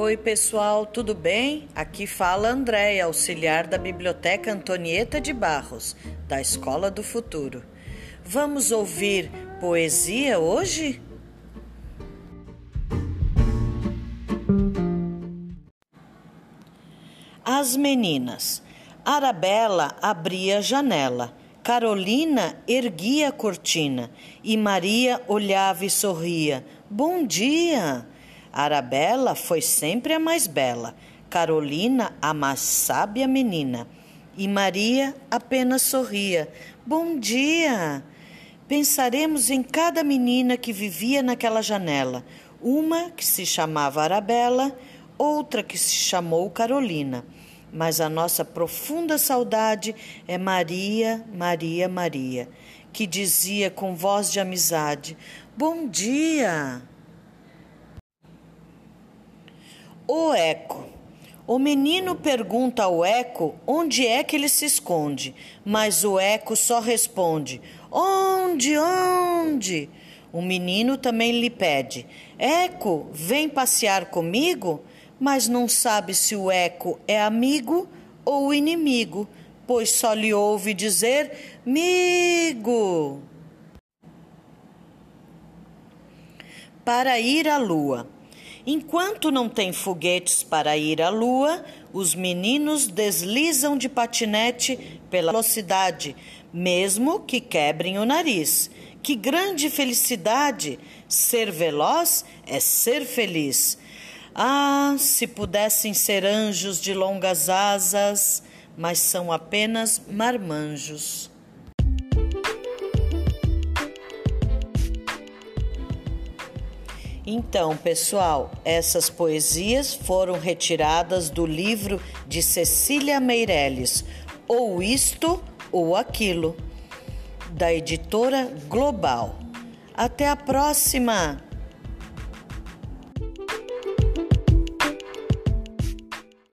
Oi, pessoal, tudo bem? Aqui fala Andréia, auxiliar da Biblioteca Antonieta de Barros, da Escola do Futuro. Vamos ouvir poesia hoje? As meninas. Arabella abria a janela, Carolina erguia a cortina e Maria olhava e sorria. Bom dia! Arabella foi sempre a mais bela, Carolina a mais sábia menina, e Maria apenas sorria. Bom dia! Pensaremos em cada menina que vivia naquela janela, uma que se chamava Arabella, outra que se chamou Carolina. Mas a nossa profunda saudade é Maria, Maria, Maria, que dizia com voz de amizade: Bom dia! O eco. O menino pergunta ao eco onde é que ele se esconde, mas o eco só responde: Onde, onde? O menino também lhe pede: Eco, vem passear comigo? Mas não sabe se o eco é amigo ou inimigo, pois só lhe ouve dizer: Migo. Para ir à lua. Enquanto não tem foguetes para ir à lua, os meninos deslizam de patinete pela velocidade, mesmo que quebrem o nariz. Que grande felicidade! Ser veloz é ser feliz. Ah, se pudessem ser anjos de longas asas, mas são apenas marmanjos. Então, pessoal, essas poesias foram retiradas do livro de Cecília Meirelles, Ou Isto ou Aquilo, da editora Global. Até a próxima!